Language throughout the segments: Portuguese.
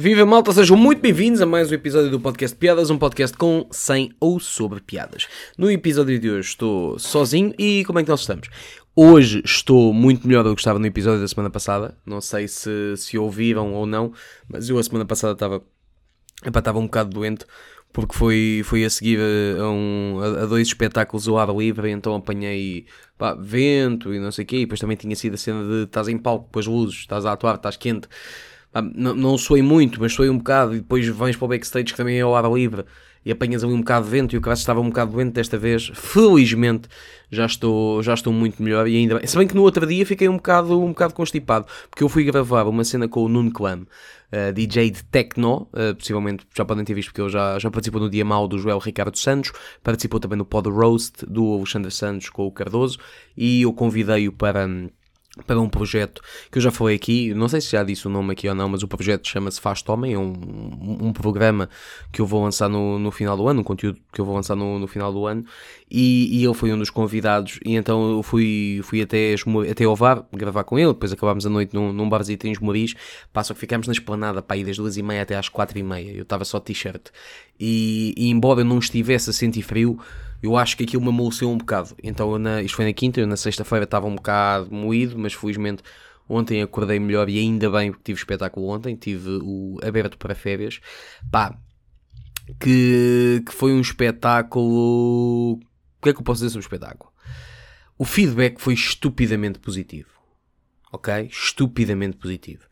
Viva malta, sejam muito bem-vindos a mais um episódio do podcast Piadas, um podcast com, sem ou sobre piadas. No episódio de hoje estou sozinho e como é que nós estamos? Hoje estou muito melhor do que estava no episódio da semana passada. Não sei se, se ouviram ou não, mas eu a semana passada estava, epá, estava um bocado doente porque foi, foi a seguir a, um, a, a dois espetáculos ao ar livre, então apanhei pá, vento e não sei o quê, e depois também tinha sido a cena de estás em palco as luzes, estás a atuar, estás quente, não, não soei muito, mas soei um bocado, e depois vens para o backstage que também é ao ar livre, e apanhas ali um bocado de vento, e o cara estava um bocado doente desta vez, felizmente já estou, já estou muito melhor, e ainda bem, se bem que no outro dia fiquei um bocado, um bocado constipado, porque eu fui gravar uma cena com o Nuno Clam, uh, DJ de Tecno, uh, possivelmente já podem ter visto porque ele já, já participou no Dia Mal do Joel Ricardo Santos, participou também no Pod Roast do Alexandre Santos com o Cardoso e eu convidei-o para. Um, para um projeto que eu já falei aqui, não sei se já disse o nome aqui ou não, mas o projeto chama-se Faz Homem, é um, um, programa que eu vou lançar no, no final do ano, um conteúdo que eu vou lançar no, no final do ano, e, e ele foi um dos convidados, e então eu fui, fui até, até ao VAR gravar com ele, depois acabámos a noite num, num barzito em Esmoriz, passa que ficámos na esplanada para ir das duas e meia até às quatro e meia, eu estava só t-shirt, e, e embora eu não estivesse a sentir frio, eu acho que aquilo me amoleceu um bocado. Então, na, isto foi na quinta, eu na sexta-feira estava um bocado moído, mas felizmente ontem acordei melhor e ainda bem porque tive espetáculo ontem, tive o aberto para férias. Pá, que, que foi um espetáculo. O que é que eu posso dizer sobre o espetáculo? O feedback foi estupidamente positivo. Ok? Estupidamente positivo.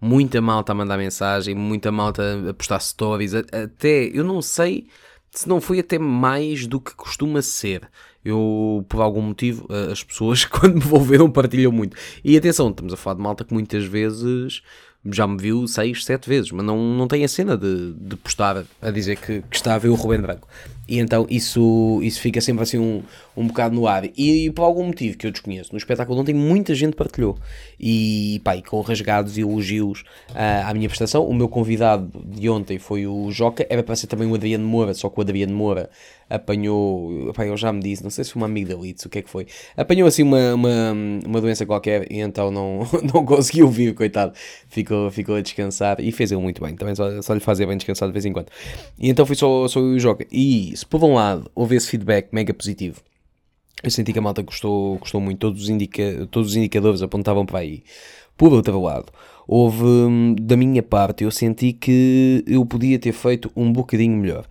Muita malta a mandar mensagem, muita malta a postar stories, até eu não sei se não foi até mais do que costuma ser. Eu, por algum motivo, as pessoas, quando me vão ver, não partilham muito. E atenção, estamos a falar de malta que muitas vezes já me viu 6, 7 vezes, mas não, não tem a cena de, de postar a dizer que, que está a ver o Rubem Branco. E então isso, isso fica sempre assim um, um bocado no ar. E, e por algum motivo que eu desconheço, no espetáculo ontem muita gente partilhou. E, pá, e com rasgados e elogios uh, à minha prestação. O meu convidado de ontem foi o Joca, era para ser também o Adriano Moura, só que o Adriano Moura apanhou, pá, eu já me disse, não sei se foi uma amigdalite, o que é que foi, apanhou assim uma, uma, uma doença qualquer e então não, não conseguiu vir, coitado, ficou, ficou a descansar e fez ele muito bem, também só, só lhe fazia bem descansar de vez em quando. E então foi só, só o Joca. E se por um lado houve esse feedback mega positivo, eu senti que a malta gostou, gostou muito, todos os, indica, todos os indicadores apontavam para aí. Por outro lado, houve, hum, da minha parte, eu senti que eu podia ter feito um bocadinho melhor.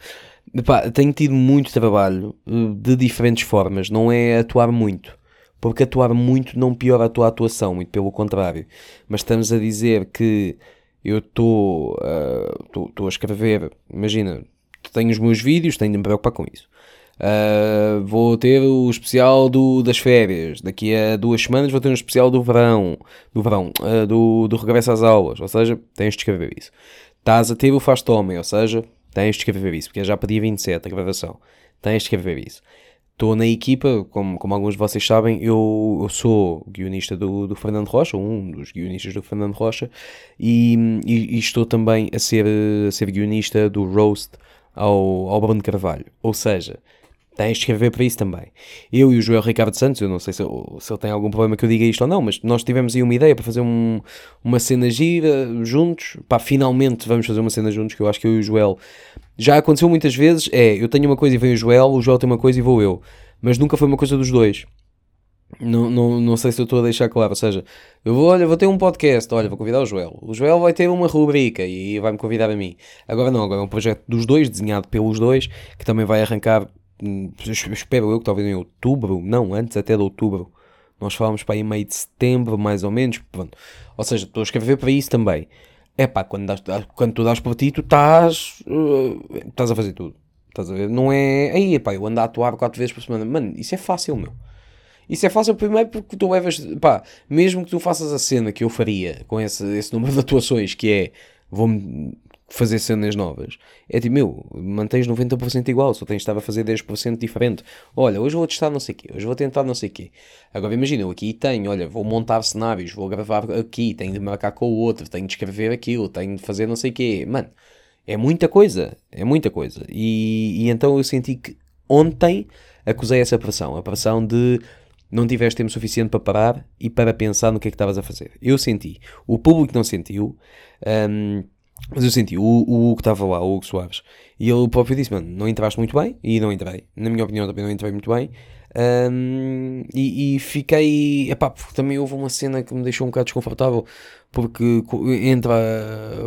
Epá, tenho tido muito trabalho eh, de diferentes formas, não é atuar muito. Porque atuar muito não piora a tua atuação, muito pelo contrário. Mas estamos a dizer que eu estou uh, a escrever, imagina, tenho os meus vídeos, tenho de me preocupar com isso. Uh, vou ter o especial do, das férias. Daqui a duas semanas vou ter um especial do verão, do verão, uh, do, do regresso às aulas. Ou seja, tens de escrever isso. Estás a ter o tome, ou seja, Tens de escrever isso, porque já para dia 27 a gravação. Tens de escrever isso. Estou na equipa, como, como alguns de vocês sabem, eu, eu sou guionista do, do Fernando Rocha, um dos guionistas do Fernando Rocha, e, e, e, estou também a ser, a ser guionista do Roast ao, ao Bruno Carvalho. Ou seja, tens de escrever para isso também. Eu e o Joel Ricardo Santos, eu não sei se, se ele tem algum problema que eu diga isto ou não, mas nós tivemos aí uma ideia para fazer um, uma cena gira juntos. Pá, finalmente vamos fazer uma cena juntos, que eu acho que eu e o Joel. Já aconteceu muitas vezes, é, eu tenho uma coisa e vem o Joel, o Joel tem uma coisa e vou eu. Mas nunca foi uma coisa dos dois. Não, não, não sei se eu estou a deixar claro. Ou seja, eu vou, olha, vou ter um podcast, olha, vou convidar o Joel. O Joel vai ter uma rubrica e vai-me convidar a mim. Agora não, agora é um projeto dos dois, desenhado pelos dois, que também vai arrancar espero eu que talvez em outubro, não, antes até de outubro, nós falamos para aí meio de setembro, mais ou menos, pronto. Ou seja, estou a escrever para isso também. É pá, quando, quando tu dás por ti, tu estás, uh, estás a fazer tudo. Estás a ver? Não é, aí, pá, eu ando a atuar quatro vezes por semana. Mano, isso é fácil, meu. Isso é fácil primeiro porque tu levas, pá, mesmo que tu faças a cena que eu faria com esse, esse número de atuações, que é, vou-me fazer cenas novas. É tipo, meu, mantens 90% igual, só tens estar a fazer 10% diferente. Olha, hoje vou testar não sei o quê, hoje vou tentar não sei o quê. Agora imagina, eu aqui tenho, olha, vou montar cenários, vou gravar aqui, tenho de marcar com o outro, tenho de escrever aquilo, tenho de fazer não sei o quê. Mano, é muita coisa, é muita coisa. E, e então eu senti que ontem acusei essa pressão, a pressão de não tiveste tempo suficiente para parar e para pensar no que é que estavas a fazer. Eu senti. O público não sentiu. Um, Mas eu senti, o, o Hugo estava lá, o Hugo Soares, e ele próprio disse, mano, não entraste muito bem, e não entrei. Na minha opinião também não entrei muito bem. Um, e, e, fiquei, epá, porque também houve uma cena que me deixou um bocado desconfortável, porque entra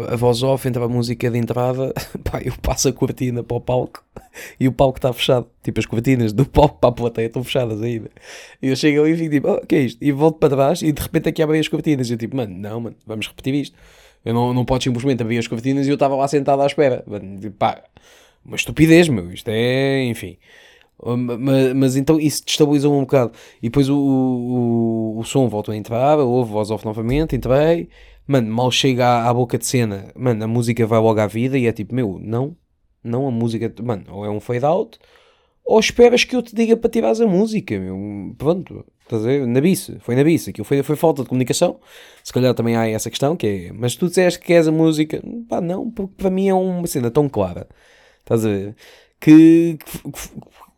a, voz off, entra a música de entrada, pá, eu passo a cortina para o palco, e o palco está fechado, tipo as cortinas do palco para a plateia estão fechadas ainda. E eu chego ali e fico tipo, oh, que é isto? E volto para trás, e de repente aqui abrem as cortinas, e eu tipo, mano, não, mano, vamos repetir isto. Eu não, não podes simplesmente abrir as cortinas e eu estava lá sentado à espera. Pá, uma estupidez, meu. Isto é, enfim. Mas, mas então isso destabilizou-me um bocado. E depois o, o, o som voltou a entrar, houve voz off novamente, entrei. Mano, mal chega à, à, boca de cena, mano, a música vai logo à vida e é tipo, meu, não, não a música, mano, ou é um fade out, ou esperas que eu te diga para tirares a música, meu. Pronto, estás a ver? Na biça, foi na biça, aquilo foi, foi falta de comunicação. Se calhar também há essa questão, que é, mas tu disseste que queres a música, pá, não, porque para mim é uma cena tão clara, estás a ver? Que,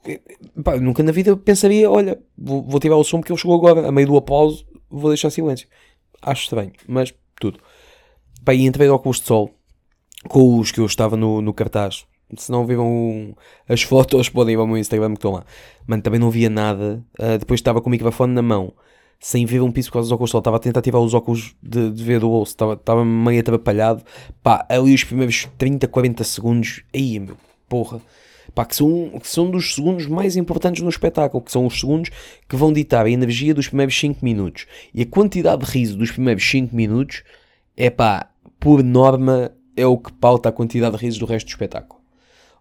que pá, nunca na vida pensaria, olha, vou, vou tirar o som porque ele chegou agora, a meio do aplauso, vou deixar silêncio. Acho estranho, mas tudo. Pá, e entrei ao óculos de sol com os que eu estava no, no cartaz se não viram as fotos, podem ir ao meu Instagram que estão lá. Mano, também não via nada. Uh, depois estava com o microfone na mão, sem ver um piso por causa dos óculos de sol. Estava a tentar tirar os óculos de, de ver do bolso. Estava, estava meio atrapalhado. Pá, ali os primeiros 30, 40 segundos. Aí, meu, porra. Pá, que são, que são dos segundos mais importantes no espetáculo, que são os segundos que vão ditar a energia dos primeiros 5 minutos. E a quantidade de riso dos primeiros 5 minutos é pá, por norma, é o que pauta a quantidade de risos do resto do espetáculo.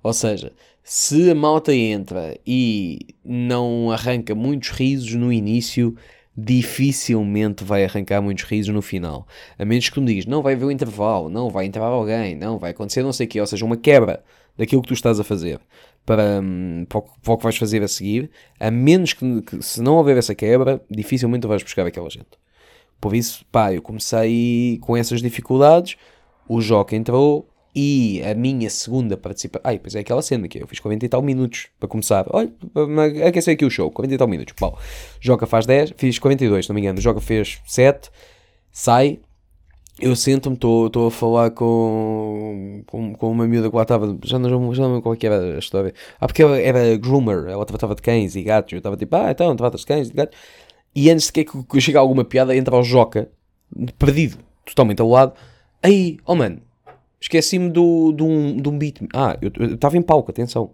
Ou seja, se a malta entra e não arranca muitos risos no início, dificilmente vai arrancar muitos risos no final. A menos que me digas, não vai haver o intervalo, não vai entrar alguém, não vai acontecer não sei o quê. Ou seja, uma quebra daquilo que tu estás a fazer para, hum, para, o, que vais fazer a seguir. A menos que, que, se não houver essa quebra, dificilmente tu vais buscar aquela gente. Por isso, pá, eu comecei com essas dificuldades. O Joca entrou, e a minha segunda participação. Ai, pois é aquela cena que eu fiz 40 e tal minutos para começar. Olha, aquecer aqui o show, 40 e tal minutos. Pau. Joga faz 10, fiz 42, se não me engano. Joga fez 7, sai. Eu sento-me, estou a falar com, com, com uma miúda que lá estava. Já não, já não lembro qual é que era a história. Ah, porque ela era groomer, ela tratava de cães e gatos. Eu estava tipo, ah, então tratas de cães e gatos. E antes de que eu chegue alguma piada, entra o Joca, perdido, totalmente ao lado. Aí, oh mano, Esqueci-me do, do, um, de um beat. Ah, eu estava em palco, atenção.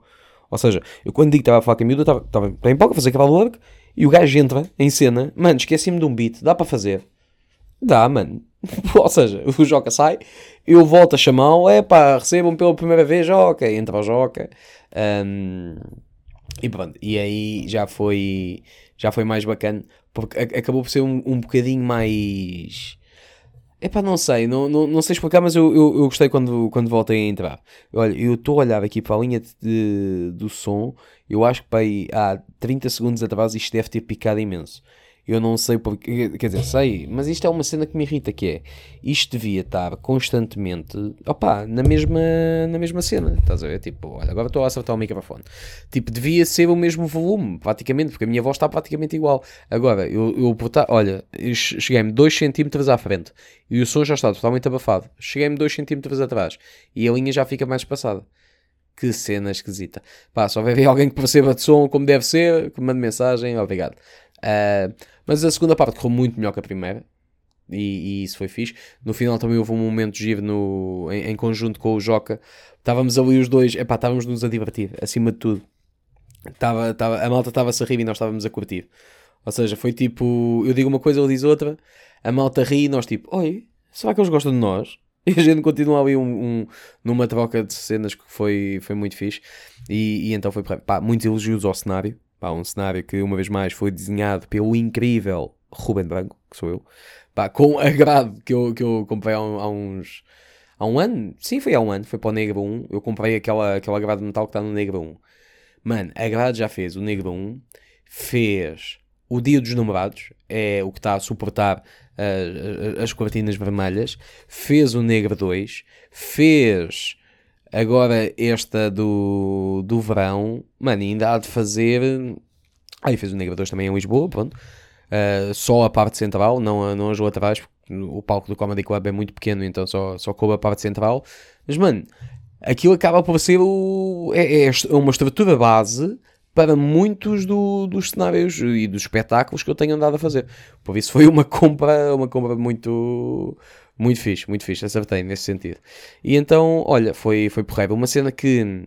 Ou seja, eu quando digo que estava a falar com a miúda, estava em palco a fazer aquela work e o gajo entra em cena. Mano, esqueci-me de um beat. Dá para fazer? Dá, mano. Ou seja, o Joca sai, eu volto a chamá-lo. É pá, recebam pela primeira vez Joca. Entra o Joca. Um, e pronto. E aí já foi, já foi mais bacana. Porque acabou por ser um, um bocadinho mais Epá, não sei, não, não, não sei explicar, mas eu, eu, eu gostei quando, quando voltei a entrar. Olha, eu estou a olhar aqui para a linha de, de, do som, eu acho que para aí, há 30 segundos atrás isto deve ter picado imenso. Eu não sei porque, quer dizer, sei, mas isto é uma cena que me irrita, que é, isto devia estar constantemente, opá, na mesma, na mesma cena, estás a ver? Tipo, olha, agora estou a acertar o microfone. Tipo, devia ser o mesmo volume, praticamente, porque a minha voz está praticamente igual. Agora, eu, eu botar, olha, cheguei-me 2 cm à frente e o som já está totalmente abafado. Cheguei-me 2 cm atrás e a linha já fica mais espaçada. Que cena esquisita. Pá, se houver alguém que perceba de som como deve ser, que mande mensagem, obrigado. Uh, mas a segunda parte correu muito melhor que a primeira. E, e, isso foi fixe. No final também houve um momento giro no, em, em conjunto com o Joca. Estávamos ali os dois, epá, estávamos-nos a divertir, acima de tudo. Tava, tava, a malta estava-se a rir e nós estávamos a curtir. Ou seja, foi tipo, eu digo uma coisa, ele diz outra, a malta ri e nós tipo, oi, será que eles gostam de nós? E a gente continua ali um, um, numa troca de cenas que foi, foi muito fixe. E, e então foi, pá, muitos elogios ao cenário. Pá, um cenário que, uma vez mais, foi desenhado pelo incrível Ruben Branco, que sou eu, pá, com a grade que eu, que eu comprei há, há, uns. Há um ano? Sim, foi há um ano, foi para o Negro 1. Eu comprei aquela, aquela grade de metal que está no Negro 1. Mano, a grade já fez o Negro 1, fez o Dia dos Namorados, é o que está a suportar uh, as cortinas vermelhas, fez o Negro 2, fez Agora, esta do, do verão, mano, ainda há de fazer. Aí fez o Negro 2 também em Lisboa, pronto. Uh, só a parte central, não, não as laterais, o palco do Comedy Club é muito pequeno, então só, só coube a parte central. Mas, mano, aquilo acaba por ser o, é, é uma estrutura base para muitos do, dos cenários e dos espetáculos que eu tenho andado a fazer. Por isso foi uma compra, uma compra muito, muito fixe, muito fixe, acertei nesse sentido. E então, olha, foi, foi porreiro. Uma cena que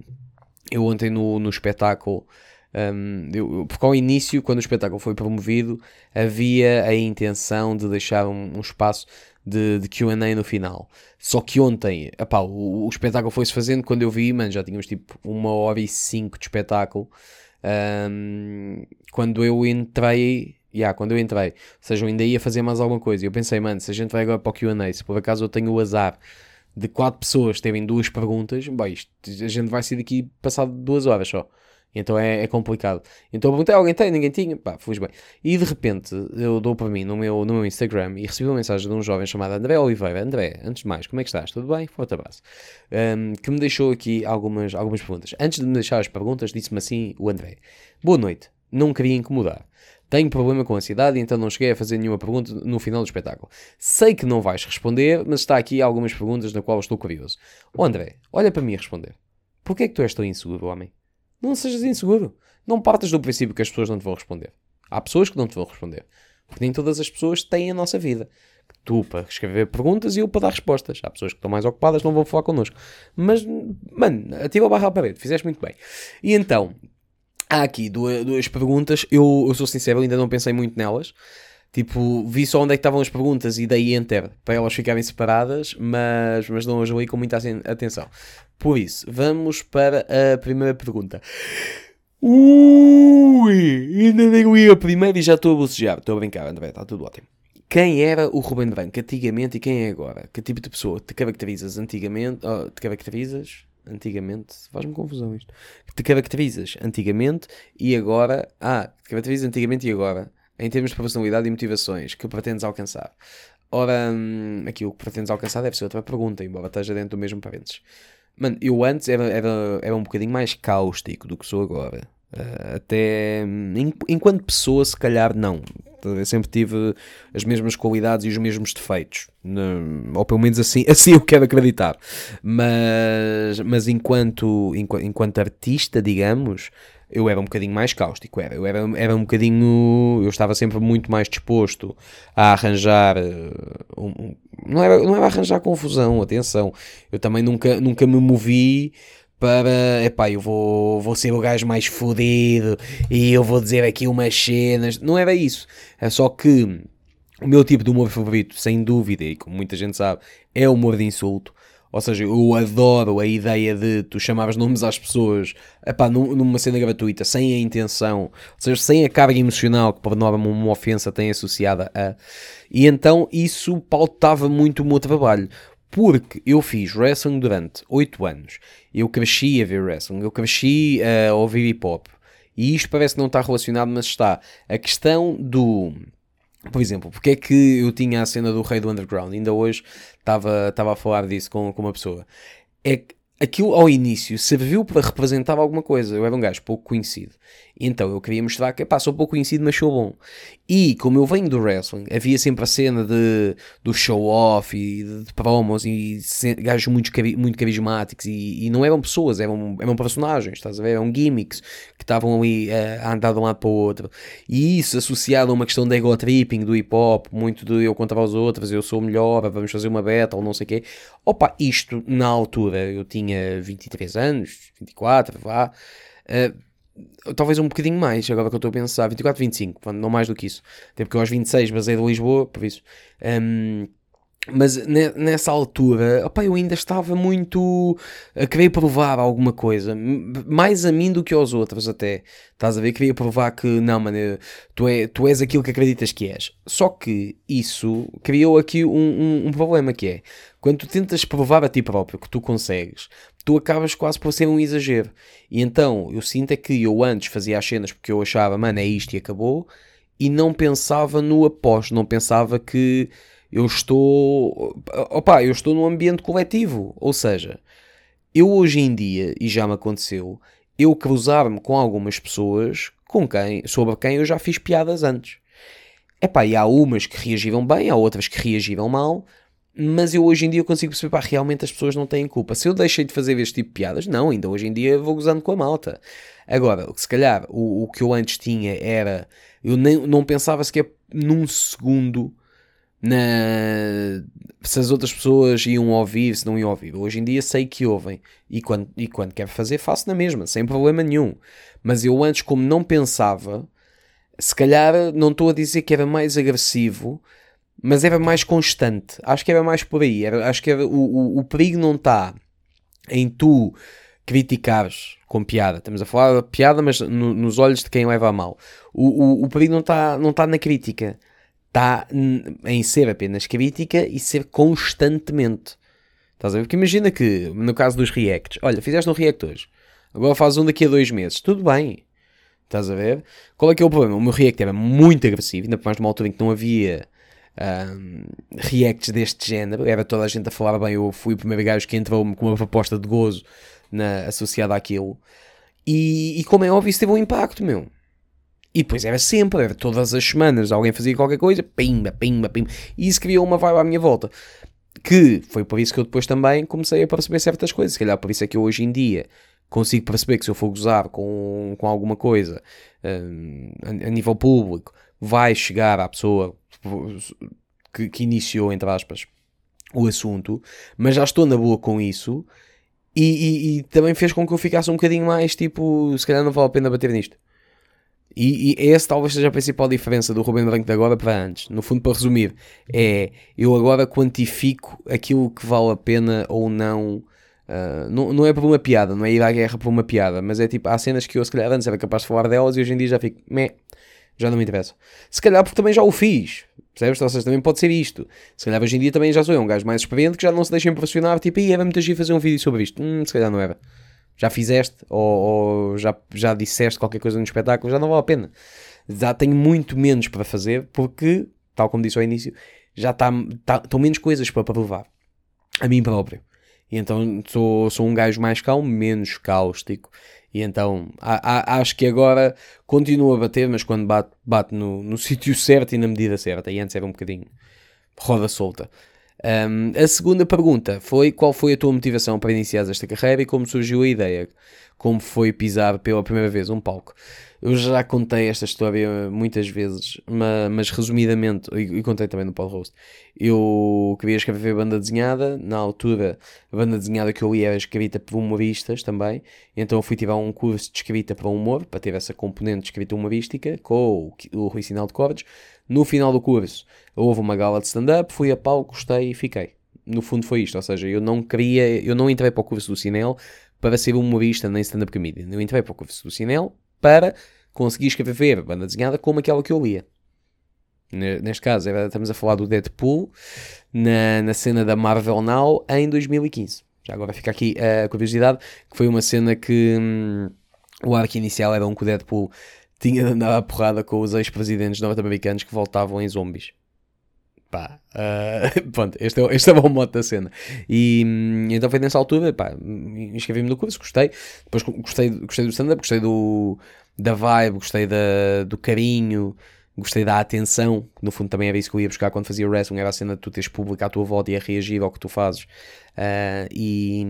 eu ontem no, no espetáculo, um, eu, porque ao início, quando o espetáculo foi promovido, havia a intenção de deixar um, um espaço de, de QA no final. Só que ontem, epá, o, o espetáculo foi-se fazendo. Quando eu vi, mano, já tínhamos tipo uma hora e cinco de espetáculo. Um, quando eu entrei, yeah, quando eu entrei, ou seja, eu ainda ia fazer mais alguma coisa. Eu pensei, mano, se a gente vai agora para o QA, se por acaso eu tenho o azar de quatro pessoas terem duas perguntas, bem, isto, a gente vai sair daqui passado duas horas só. Então é, é, complicado. Então eu perguntei, alguém tem? Ninguém tinha? Pá, fui bem. E de repente eu dou para mim no meu, no meu Instagram e recebi uma mensagem de um jovem chamado André Oliveira. André, antes de mais, como é que estás? Tudo bem? Forte abraço. Um, que me deixou aqui algumas, algumas perguntas. Antes de me deixar as perguntas, disse-me assim o André: Boa noite, não queria incomodar. Tenho problema com ansiedade, então não cheguei a fazer nenhuma pergunta no final do espetáculo. Sei que não vais responder, mas está aqui algumas perguntas na qual estou curioso. Oh André, olha para mim a responder. Porquê é que tu és tão inseguro, homem? Não sejas inseguro. Não partas do princípio que as pessoas não te vão responder. Há pessoas que não te vão responder. Porque nem todas as pessoas têm a nossa vida. Tu para escrever perguntas e eu para dar respostas. Há pessoas que estão mais ocupadas, não vão falar connosco. Mas, mano, ativa a barra à parede, fizeste muito bem. E então, há aqui duas, duas perguntas. Eu, eu sou sincero, ainda não pensei muito nelas. Tipo, vi só onde é que estavam as perguntas e dei enter para elas ficarem separadas, mas, mas não as li com muita atenção. Por isso, vamos para a primeira pergunta. Ui, ainda nem li a primeira e já estou a bocejar. Estou a brincar, André, está tudo ótimo. Quem era o Ruben Branco antigamente e quem é agora? Que tipo de pessoa te caracterizas antigamente? Oh, te caracterizas? Antigamente? Faz-me confusão isto. Te caracterizas antigamente e agora. Ah, te caracterizas antigamente e agora em termos de personalidade e motivações que pretendes alcançar? Ora, hum, aqui o que pretendes alcançar deve ser outra pergunta, embora esteja dentro do mesmo parênteses. Mano, eu antes era, era, era um bocadinho mais cáustico do que sou agora. Uh, até hum, enquanto pessoa, se calhar não. Eu sempre tive as mesmas qualidades e os mesmos defeitos, ou pelo menos assim, assim eu quero acreditar. Mas, mas enquanto, enquanto, enquanto artista, digamos, eu era um bocadinho mais cáustico, era. Eu era, era um bocadinho. Eu estava sempre muito mais disposto a arranjar. Uh, um, não, era, não era arranjar confusão, atenção. Eu também nunca, nunca me movi para. Epá, eu vou, vou ser o gajo mais fodido e eu vou dizer aqui umas cenas. Não era isso. É só que. O meu tipo de humor favorito, sem dúvida, e como muita gente sabe, é o humor de insulto. Ou seja, eu adoro a ideia de tu chamares nomes às pessoas epá, numa cena gratuita, sem a intenção, ou seja, sem a carga emocional que por norma uma ofensa tem associada a. E então isso pautava muito o meu trabalho. Porque eu fiz wrestling durante 8 anos. Eu cresci a ver wrestling, eu cresci a ouvir hip hop. E isto parece não estar relacionado, mas está. A questão do por exemplo, porque é que eu tinha a cena do Rei do Underground? Ainda hoje estava a falar disso com, com uma pessoa. É que aquilo ao início serviu para representar alguma coisa. Eu era um gajo pouco conhecido. Então eu queria mostrar que, pá, sou pouco conhecido, mas sou bom. E como eu venho do wrestling, havia sempre a cena de, do show-off e de, promos e gajos muito, muito carismáticos e, e, não eram pessoas, eram, eram personagens, estás a ver? Eram gimmicks que estavam ali uh, a andar de um lado para o outro. E isso associado a uma questão de ego tripping do hip hop, muito de eu contra os outros, eu sou melhor, vamos fazer uma battle, não sei o quê. Opa, isto na altura eu tinha 23 anos, 24, vá. Uh, talvez um bocadinho mais, agora que eu estou a pensar, 24, 25, não mais do que isso. Até porque eu aos 26 basei de Lisboa, por isso. Um, mas nessa altura, opa, eu ainda estava muito a querer provar alguma coisa, mais a mim do que aos outros até. Estás a ver? Queria provar que, não, mano, tu, é, tu és aquilo que acreditas que és. Só que isso criou aqui um, um, um problema que é, quando tu tentas provar a ti próprio que tu consegues, tu acabas quase por ser um exagero. E então, eu sinto é que eu antes fazia as cenas porque eu achava, mano, é isto e acabou, e não pensava no após, não pensava que eu estou. Opa, eu estou num ambiente coletivo. Ou seja, eu hoje em dia, e já me aconteceu, eu cruzar-me com algumas pessoas com quem, sobre quem eu já fiz piadas antes. Epá, e há umas que reagiram bem, há outras que reagiram mal, mas eu hoje em dia consigo perceber, pá, realmente as pessoas não têm culpa. Se eu deixei de fazer este tipo de piadas, não, ainda hoje em dia vou gozando com a malta. Agora, se calhar, o, o que eu antes tinha era, eu nem, não pensava sequer num segundo na, se as outras pessoas iam ouvir, se não iam ouvir. Hoje em dia sei que ouvem e quando, e quando quero fazer, faço na mesma, sem problema nenhum. Mas eu antes, como não pensava, se calhar não estou a dizer que era mais agressivo, mas era mais constante. Acho que era mais por aí. Era, acho que era, o, o, o perigo não está em tu criticares com piada. Estamos a falar piada, mas no, nos olhos de quem leva a mal. O, o, o perigo não está não tá na crítica está em ser apenas crítica e ser constantemente. Estás a ver? Porque imagina que, no caso dos reacts, olha, fizeste um react hoje, agora fazes um daqui a dois meses, tudo bem. Estás a ver? Qual é que é o problema? O meu react era muito agressivo, ainda mais numa altura em que não havia um, reacts deste género, era toda a gente a falar bem, eu fui o primeiro gajo que entrou com uma proposta de gozo na, associada àquilo. E, e como é óbvio, isso teve um impacto, meu. E depois era sempre, era todas as semanas, alguém fazia qualquer coisa, pimba, pimba, pimba. E isso criou uma vibe à minha volta. Que foi por isso que eu depois também comecei a perceber certas coisas. Se calhar por isso é que eu hoje em dia consigo perceber que se eu for gozar com, com alguma coisa um, a, a, nível público, vai chegar à pessoa que, que iniciou, entre aspas, o assunto, mas já estou na boa com isso. E, e, e, também fez com que eu ficasse um bocadinho mais tipo, se calhar não vale a pena bater nisto. E, e essa talvez seja a principal diferença do Ruben Branco de agora para antes. No fundo, para resumir, é eu agora quantifico aquilo que vale a pena ou não. Uh, não, não é por uma piada, não é ir à guerra por uma piada, mas é tipo, há cenas que eu se calhar antes era capaz de falar delas e hoje em dia já fico, meh, já não me interessa. Se calhar porque também já o fiz, percebes? Ou seja, também pode ser isto. Se calhar hoje em dia também já sou eu, um gajo mais experiente que já não se deixa impressionar, tipo, ia era muito agir fazer um vídeo sobre isto. Hum, se calhar não era já fizeste ou, ou, já, já disseste qualquer coisa no espetáculo, já não vale a pena. Já tenho muito menos para fazer porque, tal como disse ao início, já está, tá, estão menos coisas para provar a mim próprio. E então sou, sou um gajo mais calmo, menos cáustico. E então a, a, acho que agora continua a bater, mas quando bate, bate no, no sítio certo e na medida certa. E antes era um bocadinho roda solta. Um, a segunda pergunta foi qual foi a tua motivação para iniciar esta carreira e como surgiu a ideia? Como foi pisar pela primeira vez um palco? Eu já contei esta história muitas vezes, mas, mas resumidamente, e, contei também no Paul Roast, eu queria escrever banda desenhada, na altura a banda desenhada que eu ia era escrita por humoristas também, então fui tirar um curso de escrita para humor, para ter essa componente de escrita humorística, com o, o Rui Sinal de Cordes, no final do curso houve uma gala de stand-up, fui a pau, gostei e fiquei. No fundo foi isto, ou seja, eu não queria, eu não entrei para o curso do Cinel para ser humorista nem stand-up comedian. Eu entrei para o curso do Cinel para conseguir escrever banda desenhada como aquela que eu lia. Neste caso, estamos a falar do Deadpool na, na cena da Marvel Now em 2015. Já agora fica aqui a curiosidade, que foi uma cena que hum, o arco inicial era um que o Deadpool tinha de andar a porrada com os ex-presidentes norte-americanos que voltavam em zombies. Pá, uh, pronto, este é, este é o modo da cena. E hum, então foi nessa altura, pá, inscrevi-me no curso, gostei. Depois gostei, gostei do stand-up, gostei do, da vibe, gostei da, do carinho, gostei da atenção. No fundo, também era isso que eu ia buscar quando fazia wrestling. Era a cena de tu teres público à tua volta e a reagir ao que tu fazes. Uh, e,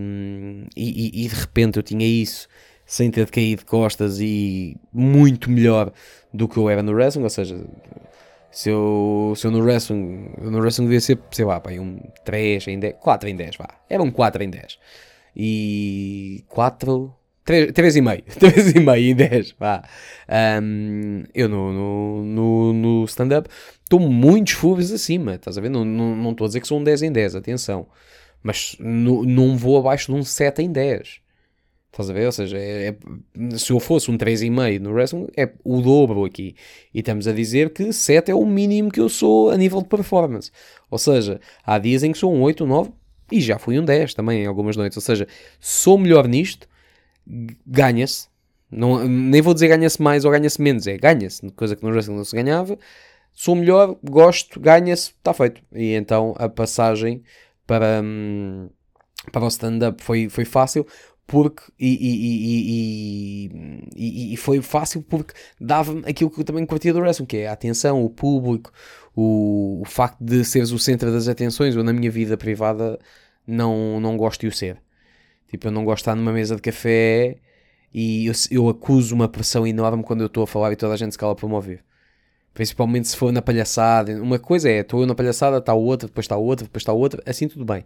e, e de repente eu tinha isso sem ter de cair de costas e muito melhor do que eu era no wrestling, ou seja, se eu, se eu no wrestling, no wrestling devia ser, sei lá, pá, um 3 em 10, 4 em 10, vá, era um 4 em 10, e 4, 3, 3,5, 3,5 em 10, vá, um, eu no, no, no, no stand-up estou muitos furos acima, estás a ver, não estou não, não a dizer que sou um 10 em 10, atenção, mas no, não vou abaixo de um 7 em 10, Estás a ver? Ou seja, é, é, se eu fosse um 3,5 no wrestling, é o dobro aqui. E estamos a dizer que 7 é o mínimo que eu sou a nível de performance. Ou seja, há dias em que sou um 8, um 9 e já fui um 10 também em algumas noites. Ou seja, sou melhor nisto, ganha-se. Nem vou dizer ganha-se mais ou ganha-se menos, é ganha-se, coisa que no wrestling não se ganhava. Sou melhor, gosto, ganha-se, está feito. E então a passagem para, hum, para o stand-up foi, foi fácil porque e, e, e, e, foi fácil porque dava-me aquilo que eu também curtia do wrestling, que é a atenção, o público, o, o facto de seres o centro das atenções. Eu na minha vida privada não, não gosto de o ser. Tipo, eu não gosto de estar numa mesa de café e eu, eu acuso uma pressão enorme quando eu estou a falar e toda a gente se cala para me ouvir. Principalmente se for na palhaçada. Uma coisa é, estou eu na palhaçada, está outra, depois está outra, depois está outra, assim tudo bem.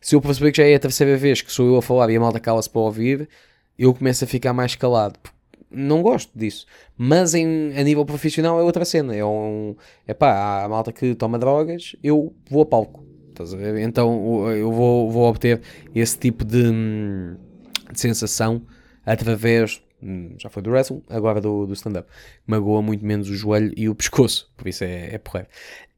Se eu perceber que já é a terceira vez que sou eu a falar e a malta cala-se para ouvir, eu começo a ficar mais calado. Não gosto disso. Mas em, a nível profissional é outra cena. É um. É pá, há malta que toma drogas, eu vou a palco. Estás a ver? Então eu vou, vou obter esse tipo de, de sensação através Hum, já foi do wrestling, agora do, do stand-up. Magoa muito menos o joelho e o pescoço, por isso é, é porreiro.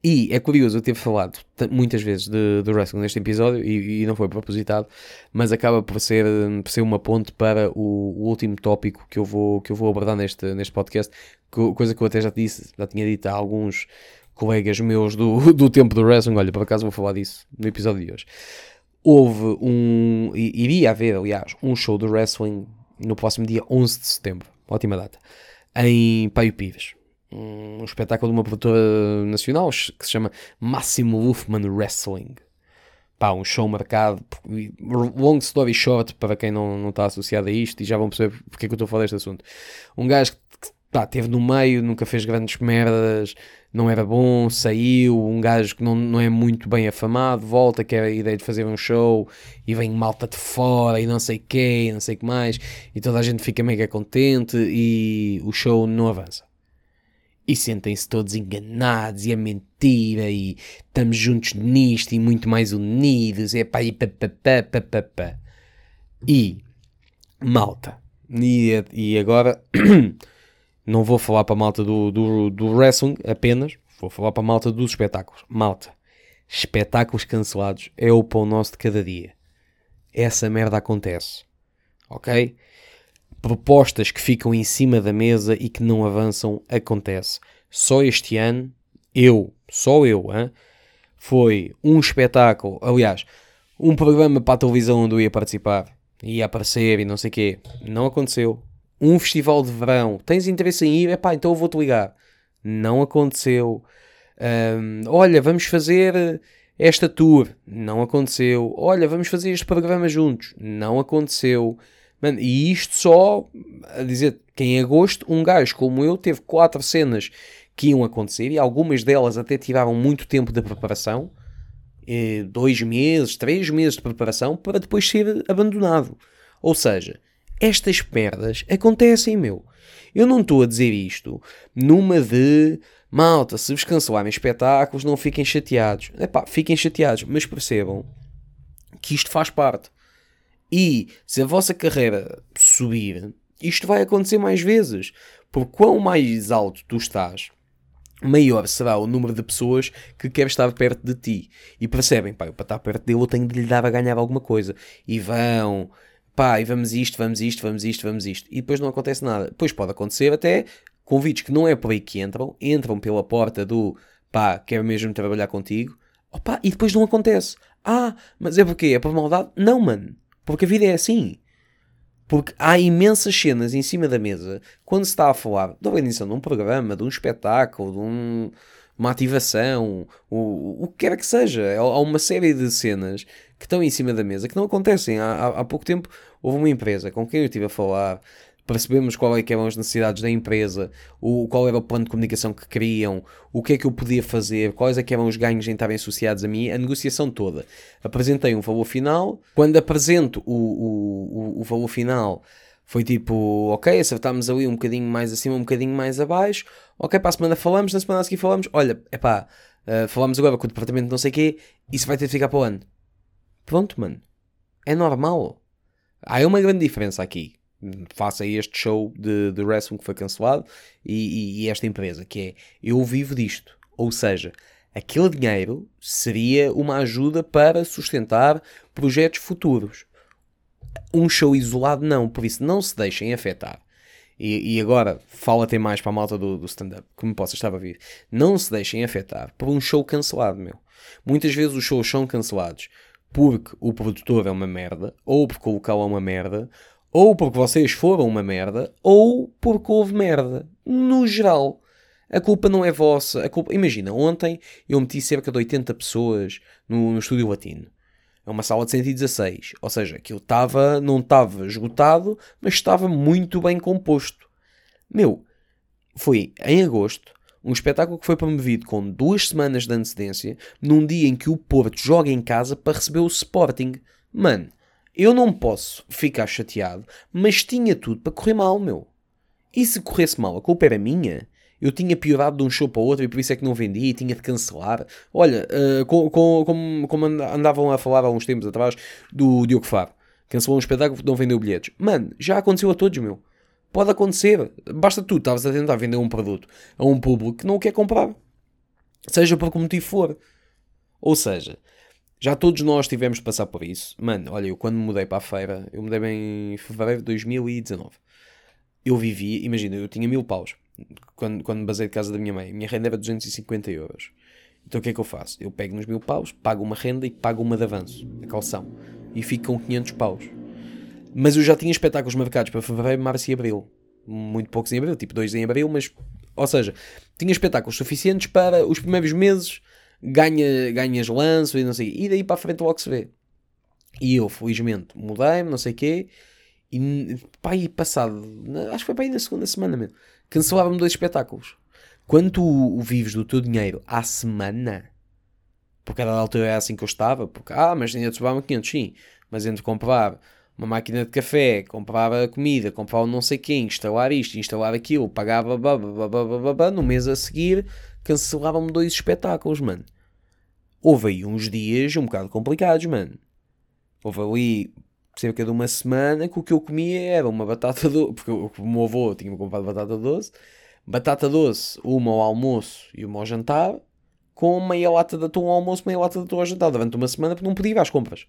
E é curioso eu ter falado muitas vezes de, de wrestling neste episódio e, e, não foi propositado, mas acaba por ser, por ser uma ponte para o, o, último tópico que eu vou, que eu vou abordar neste, neste podcast, coisa que eu até já disse, já tinha dito a alguns colegas meus do, do tempo do wrestling. Olha, por acaso vou falar disso no episódio de hoje. Houve um, iria haver, aliás, um show de wrestling no próximo dia 11 de setembro, ótima data, em Paio Pires. Um espetáculo de uma produtora nacional que se chama Máximo Wolfman Wrestling. Pá, um show marcado, long story short, para quem não, não está associado a isto, e já vão perceber porque é que eu estou a falar deste assunto. Um gajo que pá, teve no meio, nunca fez grandes merdas, não era bom, saiu, um gajo que não, não é muito bem afamado, volta, quer a ideia de fazer um show e vem malta de fora e não sei quê, não sei o que mais, e toda a gente fica mega contente e o show não avança. E sentem-se todos enganados e é mentira e estamos juntos nisto e muito mais unidos, e pá, e pá, pá, pá, pá, pá, pá. E, malta, e, e agora Não vou falar para a malta do, do, do wrestling apenas, vou falar para a malta dos espetáculos. Malta, espetáculos cancelados é o pão nosso de cada dia. Essa merda acontece. Ok? Propostas que ficam em cima da mesa e que não avançam acontece. Só este ano, eu, só eu, hein, foi um espetáculo, aliás, um programa para a televisão onde eu ia participar, ia aparecer e não sei o quê. Não aconteceu um festival de verão, tens interesse em ir? Epá, então eu vou-te ligar. Não aconteceu. Um, olha, vamos fazer esta tour. Não aconteceu. Olha, vamos fazer este programa juntos. Não aconteceu. E isto só a dizer que em agosto um gajo como eu teve quatro cenas que iam acontecer e algumas delas até tiraram muito tempo de preparação. Dois meses, três meses de preparação para depois ser abandonado. Ou seja, estas perdas acontecem, meu. Eu não estou a dizer isto numa de malta, se vos cancelarem espetáculos, não fiquem chateados. Epá, fiquem chateados, mas percebam que isto faz parte. E se a vossa carreira subir, isto vai acontecer mais vezes. Porque quão mais alto tu estás, maior será o número de pessoas que quer estar perto de ti. E percebem, pá, eu para estar perto dele eu tenho de lhe dar a ganhar alguma coisa. E vão pá, e vamos isto, vamos isto, vamos isto, vamos isto, e depois não acontece nada. Depois pode acontecer até convites que não é por aí que entram, entram pela porta do pá, quero mesmo trabalhar contigo, opá, e depois não acontece. Ah, mas é porque é por maldade? Não, mano, porque a vida é assim. Porque há imensas cenas em cima da mesa quando se está a falar da organização de um programa, de um espetáculo, de um, uma ativação, o, o que quer que seja. Há uma série de cenas que estão em cima da mesa que não acontecem. Há, há, há pouco tempo houve uma empresa com quem eu estive a falar, percebemos qual é que eram as necessidades da empresa, o, qual era o plano de comunicação que queriam, o que é que eu podia fazer, quais é que eram os ganhos em estarem associados a mim, a negociação toda. Apresentei um valor final, quando apresento o, o, o, valor final foi tipo, ok, acertámos ali um bocadinho mais acima, um bocadinho mais abaixo, ok, para a semana falamos, na semana a seguir falamos, olha, é pá, uh, falamos agora com o departamento de não sei o quê, isso vai ter de ficar para o ano. Pronto, mano. É normal. Há uma grande diferença aqui. Faça este show de, de wrestling que foi cancelado e, e, e esta empresa, que é eu vivo disto. Ou seja, aquele dinheiro seria uma ajuda para sustentar projetos futuros. Um show isolado, não. Por isso, não se deixem afetar. E, e agora, fala até mais para a malta do, do stand-up, que me possa estar a vir. Não se deixem afetar por um show cancelado, meu. Muitas vezes os shows são cancelados porque o produtor é uma merda, ou porque o local é uma merda, ou porque vocês foram uma merda, ou porque houve merda. No geral. A culpa não é vossa. A culpa... Imagina, ontem eu meti cerca de 80 pessoas no, no estúdio latino. É uma sala de 116. Ou seja, que eu estava, não estava esgotado, mas estava muito bem composto. Meu, foi em agosto, um espetáculo que foi promovido com duas semanas de antecedência, num dia em que o Porto joga em casa para receber o Sporting. Mano, eu não posso ficar chateado, mas tinha tudo para correr mal, meu. E se corresse mal, a culpa era minha? Eu tinha piorado de um show para o outro e por isso é que não vendi e tinha de cancelar. Olha, uh, com, com, como, como andavam a falar há uns tempos atrás do Diogo Faro. Cancelou um espetáculo porque não vendeu bilhetes. Mano, já aconteceu a todos, meu. Pode acontecer. Basta tu estavas a tentar vender um produto a um público que não o quer comprar. Seja por que motivo for. Ou seja, já todos nós tivemos de passar por isso. Mano, olha, eu quando me mudei para a feira, eu mudei em fevereiro de 2019. Eu vivi, imagina, eu tinha mil paus quando, quando me basei de casa da minha mãe, minha renda era 250 euros. Então o que é que eu faço? Eu pego nos mil paus, pago uma renda e pago uma de avanço, a calção. E fico com 500 paus. Mas eu já tinha espetáculos marcados para fevereiro, março e abril. Muito poucos em abril, tipo dois em abril, mas. Ou seja, tinha espetáculos suficientes para os primeiros meses ganha, ganhas lanço e não sei. E daí para a frente logo se vê. E eu, felizmente, mudei-me, não sei o quê. E pá, aí passado, acho que foi para aí na segunda semana mesmo, cancelavam-me dois espetáculos. Quando tu vives do teu dinheiro à semana, porque cada altura era assim que eu estava, porque, ah, mas ainda te sobravam 500, sim, mas entre comprar uma máquina de café, comprava comida, comprava não sei quem, instalar isto, instalar aquilo, pagava, babá, no mês a seguir, cancelavam-me dois espetáculos, mano. Houve aí uns dias um bocado complicados, mano. Houve ali cerca de uma semana que o que eu comia era uma batata doce, porque o, meu avô tinha-me comprado batata doce, batata doce, uma ao almoço e uma ao jantar, com meia lata de atum ao almoço, meia lata de atum ao jantar, durante uma semana, porque não podia ir às compras.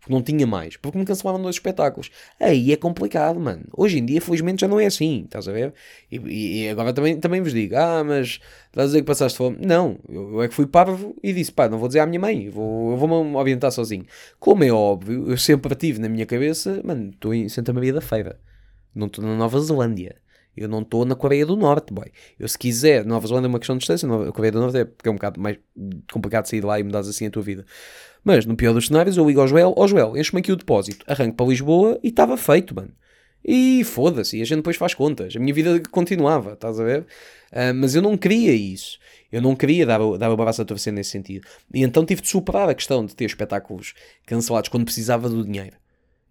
Porque não tinha mais. Porque me cancelaram dois espetáculos. Aí é complicado, mano. Hoje em dia, felizmente, já não é assim. Estás a ver? E, e agora também, também vos digo: ah, mas estás a dizer que passaste fome? Não. Eu, eu é que fui parvo e disse: pá, não vou dizer à minha mãe. Vou, eu vou-me orientar sozinho. Como é óbvio, eu sempre tive na minha cabeça: mano, estou em Santa Maria da Feira. Não estou na Nova Zelândia. Eu não estou na Coreia do Norte, boy. Eu, se quiser, Nova Zelândia é uma questão de distância, a Coreia do Norte é porque é um bocado mais complicado sair de lá e mudares assim a tua vida. Mas, no pior dos cenários, eu ligo ao Joel, ó Joel, enche-me aqui o depósito, arranco para Lisboa e estava feito, mano. E foda-se, e a gente depois faz contas. A minha vida continuava, estás a ver? Uh, mas eu não queria isso. Eu não queria dar, dar o braço a torcer nesse sentido. E então tive de superar a questão de ter espetáculos cancelados quando precisava do dinheiro.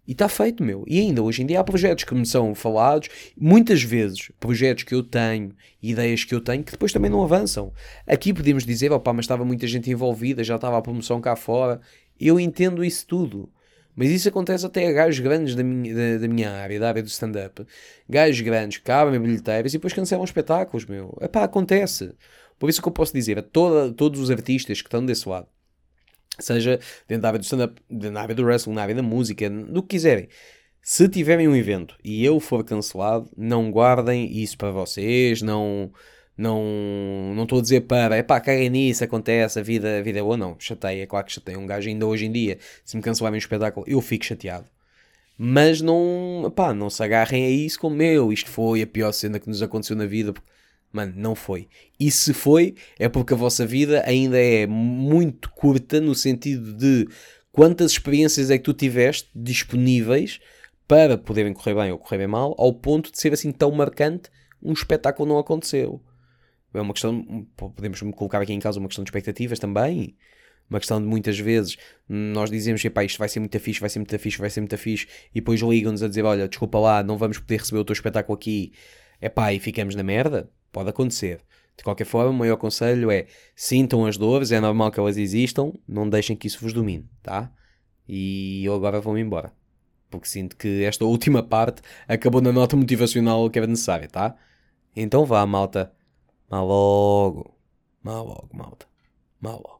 E está feito, meu. E ainda hoje em dia há projetos que me são falados, muitas vezes projetos que eu tenho, ideias que eu tenho, que depois também não avançam. Aqui podemos dizer, opá, mas estava muita gente envolvida, já estava a promoção cá fora. Eu entendo isso tudo. Mas isso acontece até a gajos grandes da minha, da, da minha área, da área do stand-up. Gajos grandes que abrem bilheteiras e depois cancelam espetáculos, meu. Epá, acontece. Por isso que eu posso dizer a toda, todos os artistas que estão desse lado, seja dentro da área do stand-up, da área do wrestling, na área da música, do que quiserem. Se tiverem um evento e eu for cancelado, não guardem isso para vocês, não não não estou a dizer para, é pá, caguem nisso, acontece, a vida, a vida é boa, não, chateia, claro que chateia um gajo ainda hoje em dia, se me cancelarem um espetáculo, eu fico chateado. Mas não, pá, não se agarrem a isso como eu, isto foi a pior cena que nos aconteceu na vida, porque Mano, não foi. E se foi, é porque a vossa vida ainda é muito curta no sentido de quantas experiências é que tu tiveste disponíveis para poderem correr bem ou correr bem mal, ao ponto de ser assim tão marcante, um espetáculo não aconteceu. É uma questão, podemos colocar aqui em causa uma questão de expectativas também. Uma questão de muitas vezes nós dizemos que isto vai ser muito fixe, vai ser muito fixe, vai ser muito fixe, e depois ligam-nos a dizer: Olha, desculpa lá, não vamos poder receber o teu espetáculo aqui. É pá, e ficamos na merda Pode acontecer. De qualquer forma, o maior conselho é sintam as dores, é normal que elas existam, não deixem que isso vos domine, tá? E eu agora vou-me embora. Porque sinto que esta última parte acabou na nota motivacional que era necessária, tá? Então vá, malta. Mal logo. Mal logo, malta. Mal logo.